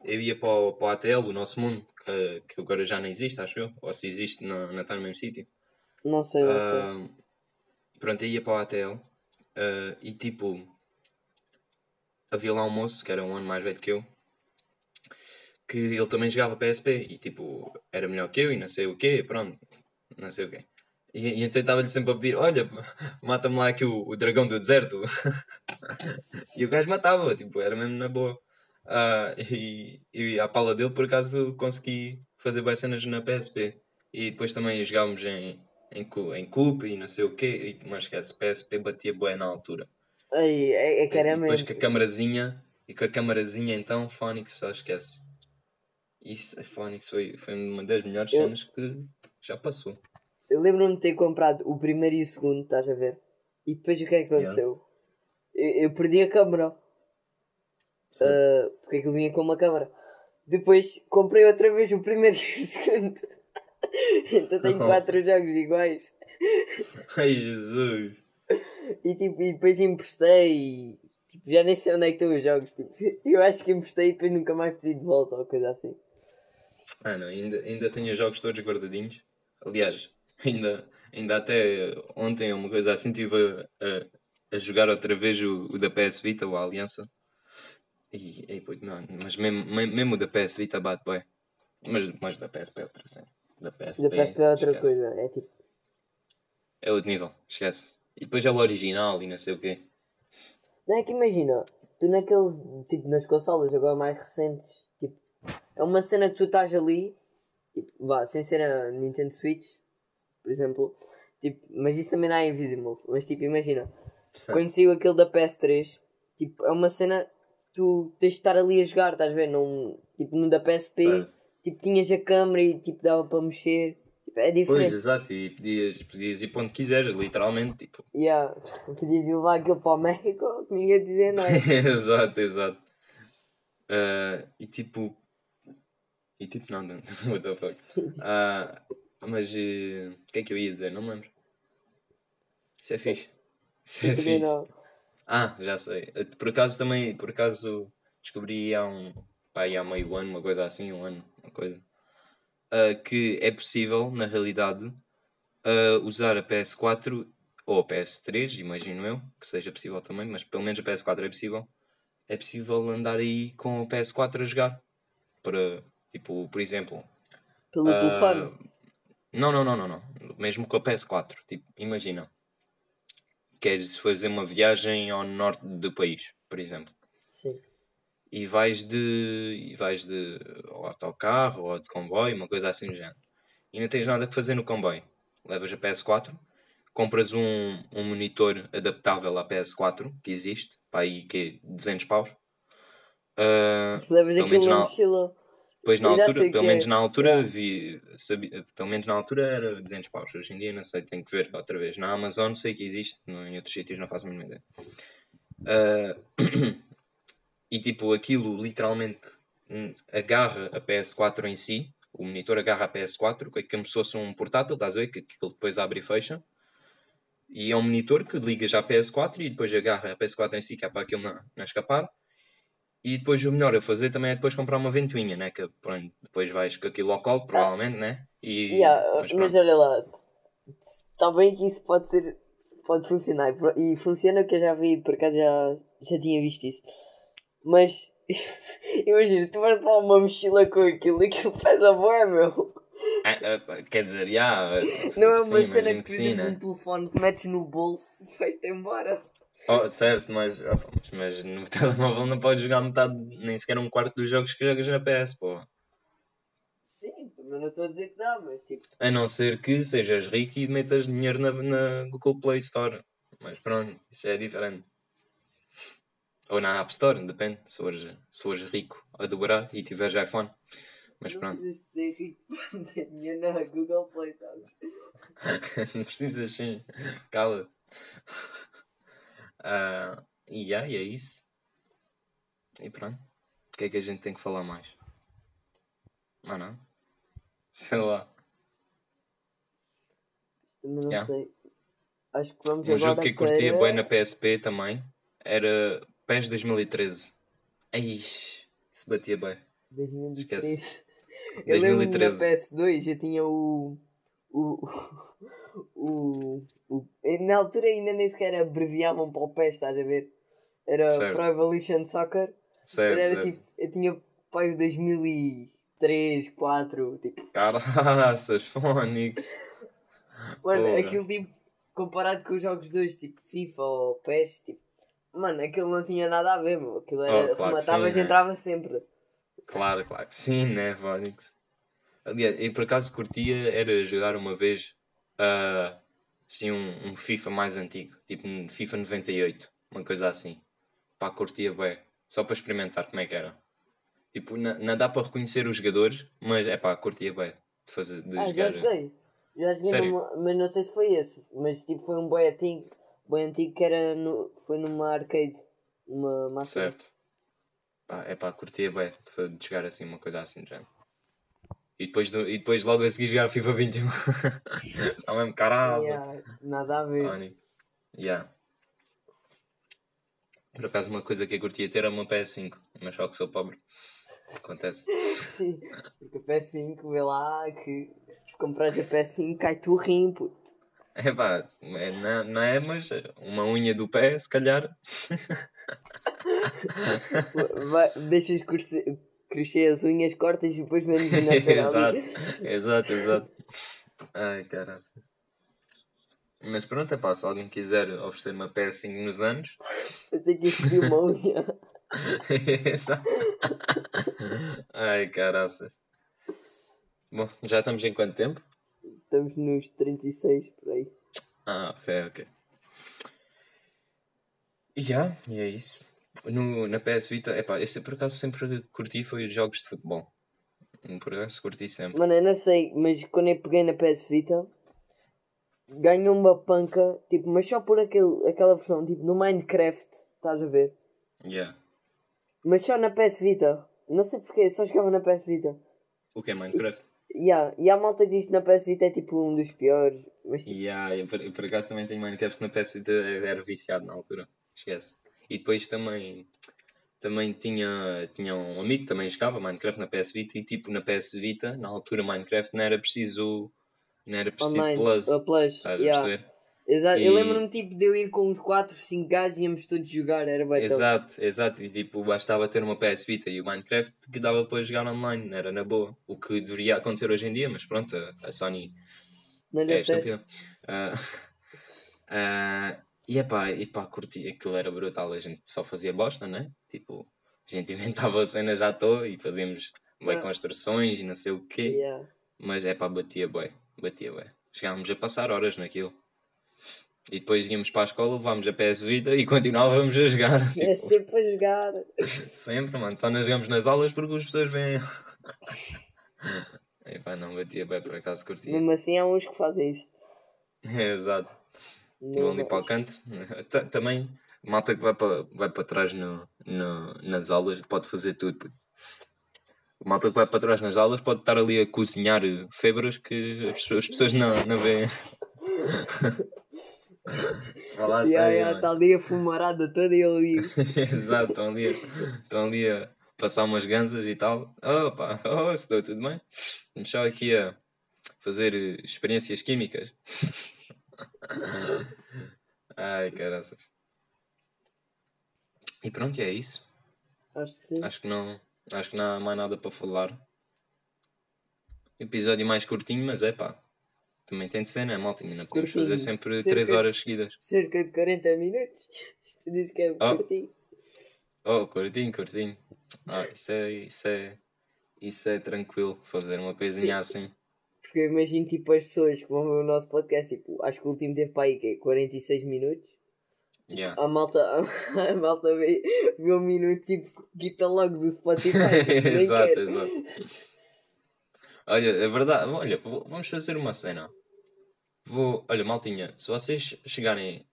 eu ia para o, para o ATL, o nosso mundo, que, que agora já não existe, acho eu. Ou se existe, não, não está no mesmo sítio. Não sei, não sei. Ah, pronto, eu ia para o ATL ah, e tipo, havia lá um moço que era um ano mais velho que eu, que ele também jogava PSP e tipo, era melhor que eu e não sei o quê, pronto, não sei o quê. E, e então eu estava-lhe sempre a pedir: Olha, mata-me lá aqui o, o dragão do deserto. e o gajo matava, tipo, era mesmo na boa. Ah, e, e à pala dele, por acaso, consegui fazer bem cenas na PSP. E depois também jogávamos em, em, em Coop e não sei o quê. E, mas esquece, PSP batia bem na altura. Ei, é, é que era e depois mesmo. com a camarazinha, e com a camarazinha então, Phonics só esquece. Isso, a Phonics foi, foi uma das melhores Eu- cenas que já passou. Eu lembro-me de ter comprado o primeiro e o segundo, estás a ver? E depois o que é que aconteceu? Eu, eu perdi a câmera. Ah, porque aquilo vinha com uma câmera. Depois comprei outra vez o primeiro e o segundo. então tenho Oh. quatro jogos iguais. Ai Jesus! E, tipo, e depois emprestei. Tipo, já nem sei onde é que estão os jogos. Tipo, eu acho que emprestei e depois nunca mais pedi de volta ou coisa assim. Mano, ainda, ainda tenho os jogos todos guardadinhos. Aliás, ainda, ainda até ontem, uma coisa assim, estive a, a, a jogar outra vez o, o da PS Vita, o Aliança. E, e pô, não, mas mesmo, me- mesmo o da PS Vita bate bem. Mas, mas da PSP é outra cena. Da PSP, Da PSP é outra esquece. coisa. É tipo. É outro nível, esquece. E depois é o original e não sei o quê. Não é que imagina, tu naqueles, tipo, nas consolas agora mais recentes, tipo, é uma cena que tu estás ali, tipo, vá, sem ser a Nintendo Switch, por exemplo, tipo, mas isso também não é Invisible, mas tipo, imagina, quando saiu aquele da PS3, tipo, é uma cena que tu tens de estar ali a jogar, estás a ver? Não, tipo, no da PSP, Certo. tipo, tinhas a câmera e tipo, dava para mexer, tipo, é Pois, diferente. exato, e podias, podias ir para onde quiseres, literalmente, tipo. Yeah. Podias ir levar aquilo para o México, que ninguém dizia não é? exato, exato. Ah, e tipo. E tipo, não, não, what the fuck. Ah, mas eh, o que é que eu ia dizer? Não me lembro. Isso é fixe. Isso é Eu também fixe. não. Ah, já sei. Eh, Por acaso também, por acaso descobri há um, pá, aí há meio ano, uma coisa assim, um ano, uma coisa, ah, que é possível, na realidade, ah, usar a PS4 ou a PS3, imagino eu, que seja possível também, mas pelo menos a PS4 é possível. É possível andar aí com a PS4 a jogar. Para, tipo, por exemplo, Pelo ah, telefone. Não, não, não, não, não. Mesmo com a PS4. Tipo, imagina. Queres fazer uma viagem ao norte do país, por exemplo. Sim. E vais de. E vais de ou autocarro ou de comboio, uma coisa assim do género. E não tens nada que fazer no comboio. Levas a PS4, compras um, um monitor adaptável à PS4, que existe, para aí que 200 paus. Ah, Levas aquilo na mochila. Pois na altura, pelo menos é. na altura vi, sabia, pelo menos na altura era 200 paus. Hoje em dia não sei, tenho que ver outra vez. Na Amazon sei que existe, no- em outros sítios não faço a mínima ideia. Ah, e tipo, aquilo literalmente agarra a PS4 em si, o monitor agarra a PS4, que é como se fosse um portátil, estás a ver? Que aquilo depois abre e fecha. E é um monitor que liga já a PS4 e depois agarra a PS4 em si, que é para aquilo não, não escapar. E depois o melhor a fazer também é depois comprar uma ventoinha, né? Que pronto, depois vais com aquilo ao colo, provavelmente, né? E, Yeah, mas mas olha lá, está bem que isso pode ser, pode funcionar e funciona que eu já vi, por acaso já, já tinha visto isso. Mas imagina, tu vais levar uma mochila com aquilo, aquilo pesa bué, meu. Ah, ah, quer dizer, já. Não é sim, uma cena que, por sim, né? um telefone que metes no bolso e vais-te embora. Oh, certo, mas, opa, mas, mas no telemóvel não podes jogar metade, nem sequer um quarto dos jogos que jogas na PS, pô. Sim, também não estou a dizer que dá, mas tipo, A não ser que sejas rico e metas dinheiro na, na Google Play Store. Mas pronto, isso já é diferente. Ou na App Store, depende. Se fores, se fores rico a dobrar e tiveres iPhone. Mas não pronto. precisas ser rico para ter dinheiro na Google Play, sabes? Não precisas sim. Cala. Ah, e já, e é isso. E pronto. O que é que a gente tem que falar mais? Ah não? Sei lá. Também não Yeah. sei. Acho que vamos Um jogo que eu curtia para- bem na PSP também era PES 2013. Ai, isso batia bem. 2013. Eu lembro 2013. na PS2 eu tinha o. O. O. o na altura ainda nem sequer abreviavam para o PES, estás a ver? Era Certo. Pro Evolution Soccer. Certo, era certo. tipo. Eu tinha pai o 2003, 2004. Tipo, Caraças, Phonics. mano, Porra. aquilo tipo. Comparado com os jogos dois, tipo FIFA ou PES, tipo. Mano, aquilo não tinha nada a ver, meu. Aquilo era. Oh, claro sim, né? entrava sempre. Claro, claro que sim, né, Phonics? Aliás, eu por acaso curtia era jogar uma vez ah, assim, um, um FIFA mais antigo, tipo um FIFA 98, uma coisa assim. Pá, curtia bem, só para experimentar como é que era. Tipo, não, não dá para reconhecer os jogadores, mas é pá, curtia bem de, fazer, de Ah, já jogar. joguei. Já joguei numa, mas não sei se foi esse. Mas tipo foi um boi antigo, boi antigo que era no, foi numa arcade. Uma máquina. Certo. Pá, é pá, curtia bem de, de jogar assim, uma coisa assim, já. E depois, do- e depois logo a seguir jogar FIFA 21. Só mesmo caralho. Yeah, nada a ver. Funny. Yeah. Por acaso, uma coisa que eu curtia ter era uma PS5, mas só que sou pobre. Acontece. Sim, porque o PS5 vê lá que se comprares a PS5 cai-te o rim, puto. É pá, é, não, não é, mas uma unha do pé, se calhar. Vai, deixas crescer, crescer as unhas, cortas e depois vendes na exato, exato, exato. Ai, caralho. Mas pronto, é pá, se alguém quiser oferecer uma PS5 nos anos. Eu tenho que escolher uma unha. Exato. Ai, caraças. Bom, já estamos em quanto tempo? Estamos nos 36 por aí. Ah, ok, ok. E já, e é isso. No, na PS Vita, epá, esse por acaso sempre curti foi os jogos de futebol. Por acaso curti sempre. Mano, eu não sei, mas quando eu peguei na PS Vita, ganhou uma panca, tipo, mas só por aquele, aquela versão, tipo, no Minecraft, estás a ver? Yeah. Mas só na PS Vita. Não sei porquê, só jogava na PS Vita. O que é Minecraft? Yeah. E a malta diz que na PS Vita é tipo um dos piores. Mas tipo, Yeah, eu, por, eu por acaso também tenho Minecraft na PS Vita, era viciado na altura. Esquece. E depois também também tinha, tinha um amigo que também jogava Minecraft na PS Vita e tipo na PS Vita, na altura Minecraft não era preciso não era preciso online, plus. a plus. Estás a yeah. perceber? Exato. Eu E- lembro-me tipo de eu ir com uns 4, 5 gajos e íamos todos jogar, era bem top. Exato, exato. E tipo, bastava ter uma PS Vita e o Minecraft que dava para jogar online, era na boa. O que deveria acontecer hoje em dia, mas pronto, a, a Sony Não é estúpida. Ah, ah, e epá, epá, curti, aquilo era brutal, a gente só fazia bosta, né? Tipo, a gente inventava a cena já à toa e fazíamos bem Ah. construções e não sei o quê. Yeah. Mas é pá, batia bem, batia bem. Chegávamos a passar horas naquilo. E depois íamos para a escola, levávamos a PS Vita e continuávamos a jogar. É Tipo, sempre a jogar. sempre, mano. Só não jogamos nas aulas porque as pessoas vêm. Epá, não batia bem, por acaso curtia. Mesmo assim há uns que fazem isso. Exato. Não Vão ali para o canto. Ta- Também, malta que vai para, vai para trás no, no- nas aulas pode fazer tudo. puto. Malta que vai para trás nas aulas pode estar ali a cozinhar febras que as pessoas, as pessoas não, não veem. Vai lá, Yeah, sai, yeah, mano. Está ali a fumarada toda e ele ali. Exato, estão ali, a- estão ali a passar umas ganzas e tal. Opa, oh, estou tudo bem? Vamos só aqui a fazer experiências químicas. Ai, caraças. E pronto, é isso. Acho que sim. Acho que não, acho que não há mais nada para falar. Episódio mais curtinho, mas é pá. Também tem de ser, né, maltinha? Não podemos Curtinho. fazer sempre Cerca 3 de- horas seguidas. Cerca de 40 minutos. Tu disse que é Oh. curtinho. Oh, curtinho, curtinho. Ah, isso é, isso é, isso é tranquilo, fazer uma coisinha assim. Porque eu imagino tipo as pessoas que vão ver o nosso podcast, tipo, acho que o último teve para aí que é 46 minutos. Yeah. A malta, a, malta vê, vê um minuto tipo, quita logo do Spotify. tipo, exato, exato. Olha, é verdade. Olha, vamos fazer uma cena. Vou, olha, maltinha, se vocês chegarem,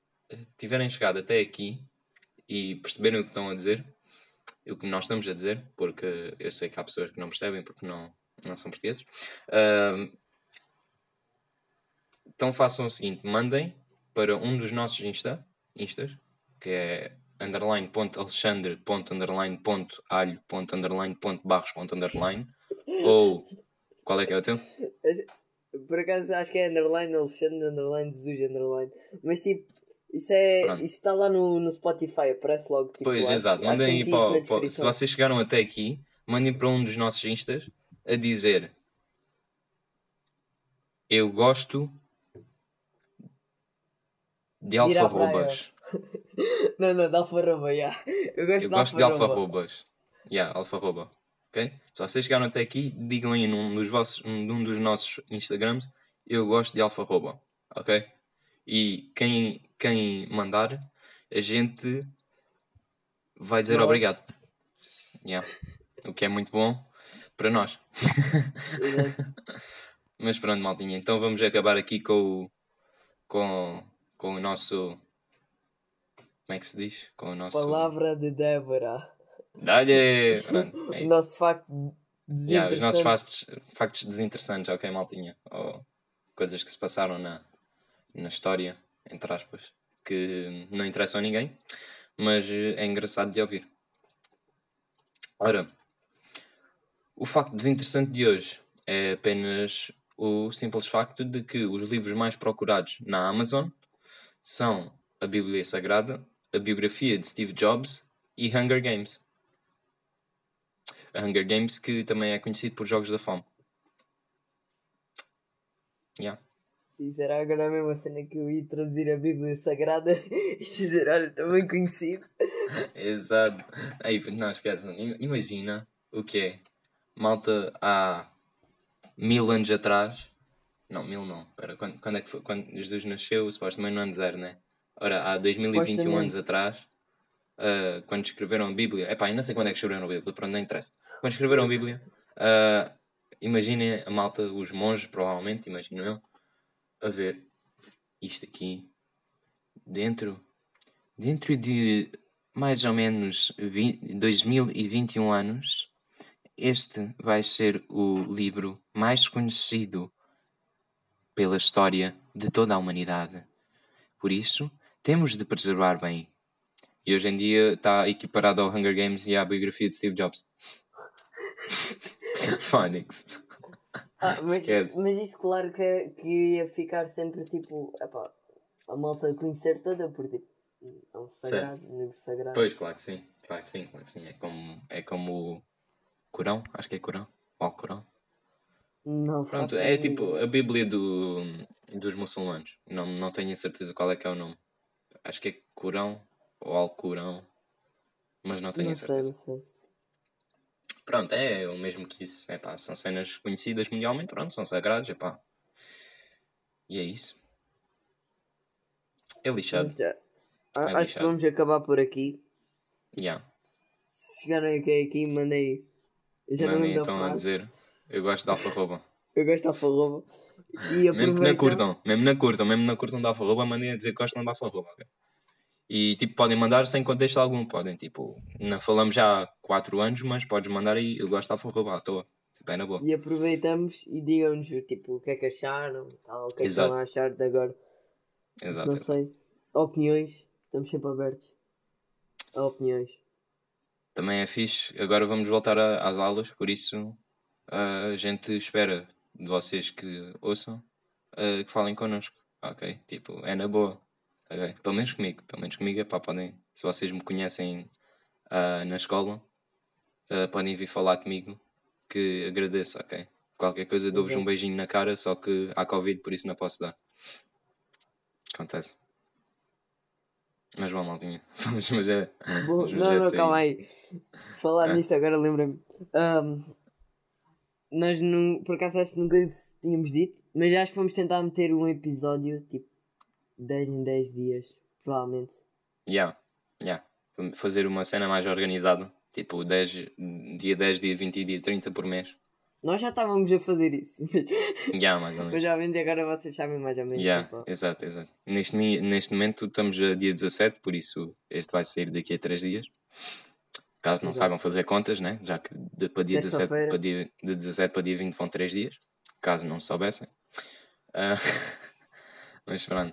tiverem chegado até aqui e perceberem o que estão a dizer, o que nós estamos a dizer, porque eu sei que há pessoas que não percebem porque não, não são portugueses. ahm, então façam o seguinte, mandem para um dos nossos Insta, Instas, que é underline ponto alexandre ponto underline ponto alho ponto underline ponto barros ponto underline ou qual é que é o teu? Por acaso acho que é underline Alexandre, underline Jesus, underline. Mas tipo, isso é. Pronto. Isso está lá no, no Spotify, aparece logo. Tipo, Pois, acho- exato, mandem aí para, para Se vocês chegaram até aqui, mandem para um dos nossos instas a dizer Eu gosto de alfarrobas. Não, não, de alfarroba, já. Eu gosto, Eu de, gosto de alfarroba. alfarrobas. Yeah, alfarroba. Ok? Se vocês chegaram até aqui, digam aí num dos, vossos, num dos nossos Instagrams Eu gosto de alfarroba. Ok? E quem, quem mandar, a gente vai dizer Nós. obrigado. Yeah. O que é muito bom para nós. Mas pronto, maltinha. Então vamos acabar aqui com o, com, com o nosso. Como é que se diz? Com o nosso. Palavra de Débora. Dá-lhe! Pronto, é O nosso facto Yeah, os nossos factos, factos desinteressantes, ok, maltinha? Ou coisas que se passaram na, na história, entre aspas, que não interessam a ninguém. mas eh, é engraçado de ouvir. Ora, o facto desinteressante de hoje é apenas o simples facto de que os livros mais procurados na Amazon são a Bíblia Sagrada, a biografia de Steve Jobs e Hunger Games. A Hunger Games que também é conhecido por Jogos da Fome. Yeah. Sim, será agora a mesma cena que eu ia traduzir a Bíblia Sagrada e dizer, olha, também conhecido. Exato. Aí, não esqueçam, im- imagina o que é. Malta há mil anos atrás. Não, mil não. Pera, quando, quando é que foi? Quando Jesus nasceu, supostamente no ano zero, né? Ora, há 2021 anos atrás, ah, quando escreveram a Bíblia. Epá, eu não sei quando é que escreveram a Bíblia, pronto, não interessa. Quando escreveram a Bíblia, ah, imaginem a malta, os monges, provavelmente, imagino eu, a ver isto aqui dentro, dentro de mais ou menos vi- 2021 anos, este vai ser o livro mais conhecido pela história de toda a humanidade. Por isso, temos de preservar bem. E hoje em dia está equiparado ao Hunger Games e à biografia de Steve Jobs. Phonics. Ah, mas, Esquece. mas isso claro que, é- que ia ficar sempre tipo, epá, a malta a conhecer toda, porque tipo, é um sagrado, um livro sagrado. Pois, claro que sim. Claro que sim, claro que sim. É como, é como o Corão, acho que é Corão. Ou Alcorão. Não Pronto, é tipo a Bíblia do, dos muçulmanos. Não, não tenho a certeza qual é que é o nome. Acho que é Corão ou Alcorão. Mas não tenho Não a sei, certeza. não sei. Pronto, é o mesmo que isso. É pá, são cenas conhecidas mundialmente, pronto, são sagrados, é pá. E é isso. É lixado. Já. É acho que lixado. vamos acabar por aqui. Yeah. Se chegarem aqui, aqui mandei. Eu já não Mandem lembro da então a dizer. Eu gosto de alfarroba. Eu gosto da alfarroba. E Mesmo que não curtam, mesmo na curtam, mesmo na curtam da alfarroba, mandem a dizer que gostam da alfarroba. E tipo, podem mandar sem contexto algum, podem, tipo, não falamos já há 4 anos, mas podes mandar aí, eu gosto da alfarroba à toa. Tipo, é na boa. E aproveitamos e digam-nos tipo, o que é que acharam, tal, o que é que Exato. estão a achar de agora. Exato. Não sei. Opiniões, estamos sempre abertos. A opiniões. Também é fixe. Agora vamos voltar a- às aulas, por isso a gente espera de vocês que ouçam eh, que falem connosco. Ok? Tipo, é na boa. ok? Pelo menos comigo. Pelo menos comigo, epá, podem. Se vocês me conhecem ah, na escola, ah, podem vir falar comigo que agradeço, ok? Qualquer coisa dou-vos um Exato. beijinho na cara, só que há Covid, por isso não posso dar. Acontece. Mas bom, maldinha. Vamos, mas é. Bom, mas não, é não, assim. calma aí. Falar Ah. nisso agora lembra-me. Ahm, nós não, por acaso acho que nunca tínhamos dito, mas acho que vamos tentar meter um episódio tipo 10 em 10 dias, provavelmente. Yeah, yeah. Vamos Fazer uma cena mais organizada. Tipo, 10, dia 10, dia 20 e dia 30 por mês. Nós já estávamos a fazer isso, Yeah, mais ou mas menos. já menos agora vocês sabem mais ou menos. Yeah, tipo, exato, exato. Neste, neste momento estamos a dia 17, por isso este vai sair daqui a 3 dias. Caso não Exato. saibam fazer contas, né? Já que de, para dia 17 Terça-feira. para dia, de 17 para dia 20 vão 3 dias. Caso não soubessem. Ah, mas pronto.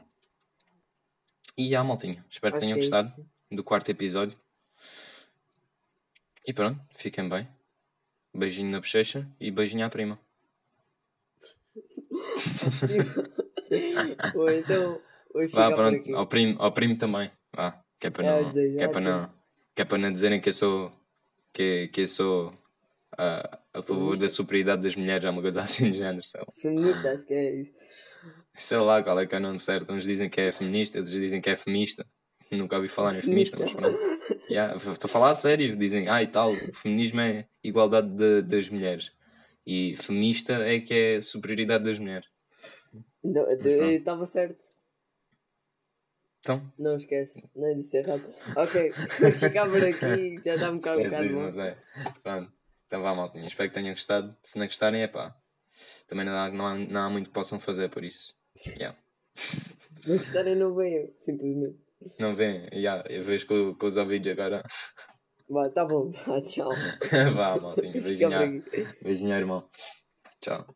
E há maltinha. Espero que acho tenham que é gostado isso. do quarto episódio. E pronto, fiquem bem. Beijinho na bochecha e beijinho à prima. Ou então, Vá, pronto, ao primo, ao primo também. Vá, que é para É, não, que é para não, que é para não dizerem que eu sou, que, que eu sou ah, a favor Feminista. da superioridade das mulheres, é uma coisa assim de género. Lá. Feminista, acho que é isso. sei lá qual é que é o nome certo. Uns dizem que é feminista, outros dizem que é femista. Nunca ouvi falar em feminista, mas Feminista. pronto. Yeah, Estou a falar a sério. Dizem, ah, e tal, o feminismo é igualdade de- das mulheres. E femista é que é superioridade das mulheres. Não, eu estava certo. Então, Não esquece, não disse errado. Ok, vamos ficar por aqui, já está um bocado, um esquece bocado isso, bom. mas é. Pronto. Então vá, maltinha. Espero que tenham gostado. Se não gostarem, é pá. Também não há, não, há, não há muito que possam fazer por isso. Yeah. Não gostarem, não venham, simplesmente. Não vem, yeah, eu vejo com, com os ouvidos agora. Vá, tá bom, vá, tchau. vá, maltinha. Beijinho, beijinho, irmão. Tchau.